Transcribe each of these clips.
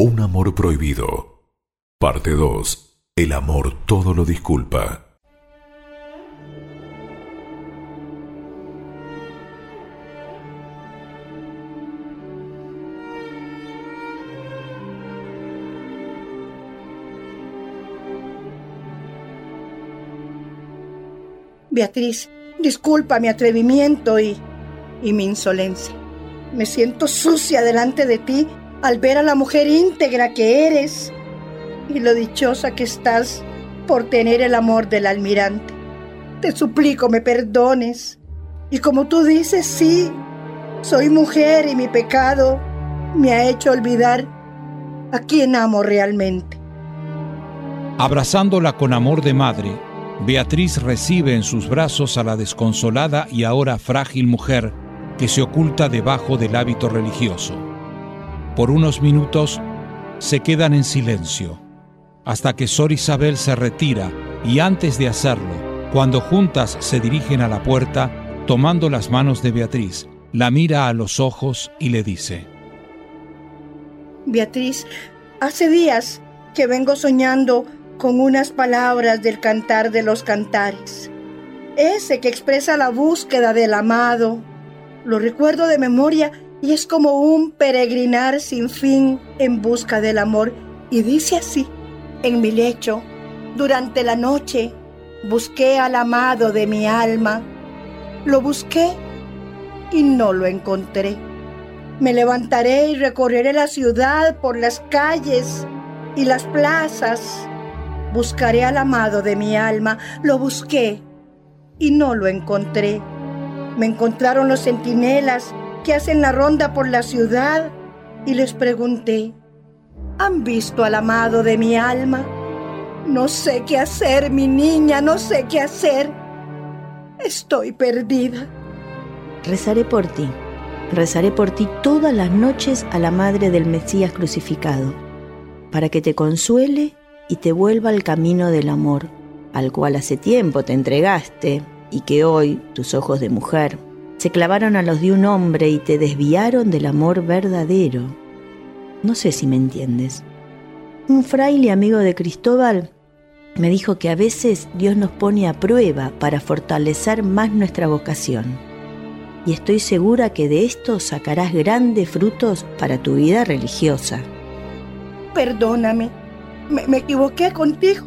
Un amor prohibido. Parte 2. El amor todo lo disculpa. Beatriz, disculpa mi atrevimiento y, y mi insolencia. Me siento sucia delante de ti al ver a la mujer íntegra que eres y lo dichosa que estás por tener el amor del almirante. Te suplico me perdones. Y como tú dices, sí, soy mujer y mi pecado me ha hecho olvidar a quien amo realmente. Abrazándola con amor de madre, Beatriz recibe en sus brazos a la desconsolada y ahora frágil mujer que se oculta debajo del hábito religioso. Por unos minutos se quedan en silencio, hasta que Sor Isabel se retira y antes de hacerlo, cuando juntas se dirigen a la puerta, tomando las manos de Beatriz, la mira a los ojos y le dice, Beatriz, hace días que vengo soñando con unas palabras del cantar de los cantares. Ese que expresa la búsqueda del amado. Lo recuerdo de memoria y es como un peregrinar sin fin en busca del amor. Y dice así, en mi lecho, durante la noche, busqué al amado de mi alma. Lo busqué y no lo encontré. Me levantaré y recorreré la ciudad por las calles y las plazas Buscaré al amado de mi alma. Lo busqué y no lo encontré. Me encontraron los centinelas que hacen la ronda por la ciudad y les pregunté, ¿han visto al amado de mi alma? No sé qué hacer, mi niña, no sé qué hacer. Estoy perdida. Rezaré por ti. Rezaré por ti todas las noches a la Madre del Mesías crucificado, para que te consuele y te vuelva al camino del amor, al cual hace tiempo te entregaste y que hoy tus ojos de mujer se clavaron a los de un hombre y te desviaron del amor verdadero. No sé si me entiendes. Un fraile amigo de Cristóbal me dijo que a veces Dios nos pone a prueba para fortalecer más nuestra vocación. Y estoy segura que de esto sacarás grandes frutos para tu vida religiosa. Perdóname, me, equivoqué contigo.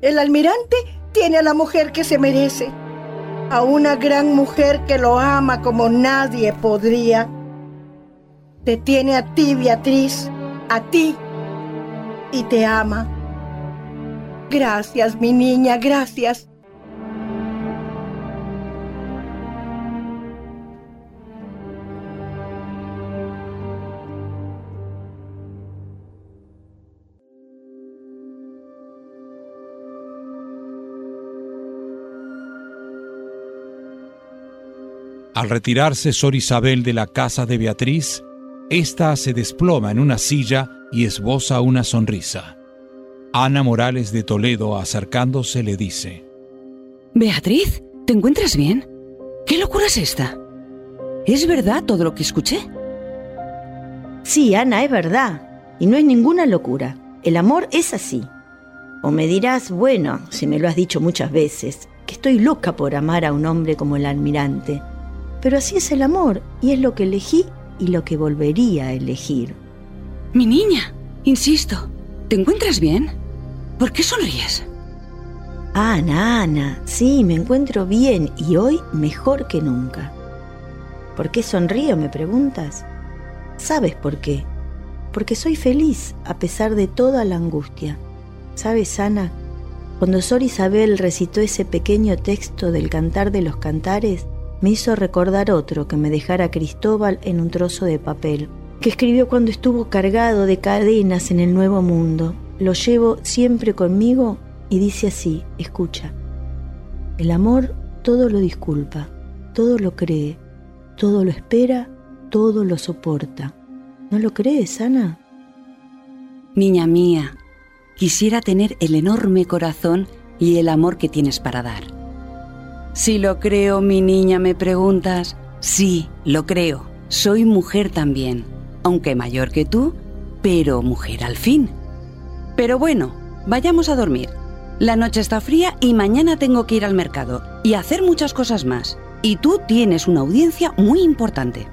El almirante tiene a la mujer que se merece, a una gran mujer que lo ama como nadie podría. Te tiene a ti, Beatriz, a ti, y te ama. Gracias, mi niña, gracias. Al retirarse Sor Isabel de la casa de Beatriz, ésta se desploma en una silla y esboza una sonrisa. Ana Morales de Toledo, acercándose, le dice: Beatriz, ¿te encuentras bien? ¿Qué locura es esta? ¿Es verdad todo lo que escuché? Sí, Ana, es verdad. Y no es ninguna locura. El amor es así. O me dirás, bueno, si me lo has dicho muchas veces, que estoy loca por amar a un hombre como el almirante pero así es el amor y es lo que elegí y lo que volvería a elegir. Mi niña, insisto, ¿te encuentras bien? ¿Por qué sonríes? Ana, Ana, sí, me encuentro bien y hoy mejor que nunca. ¿Por qué sonrío, me preguntas? ¿Sabes por qué? Porque soy feliz a pesar de toda la angustia. ¿Sabes, Ana? Cuando Sor Isabel recitó ese pequeño texto del Cantar de los Cantares, me hizo recordar otro que me dejara Cristóbal en un trozo de papel, que escribió cuando estuvo cargado de cadenas en el Nuevo Mundo. Lo llevo siempre conmigo y dice así, escucha, el amor todo lo disculpa, todo lo cree, todo lo espera, todo lo soporta. ¿No lo crees, Ana? Niña mía, quisiera tener el enorme corazón y el amor que tienes para dar si lo creo, mi niña, me preguntas. Sí, lo creo. Soy mujer también, aunque mayor que tú, pero mujer al fin. Pero bueno, vayamos a dormir. La noche está fría y mañana tengo que ir al mercado y hacer muchas cosas más. Y tú tienes una audiencia muy importante.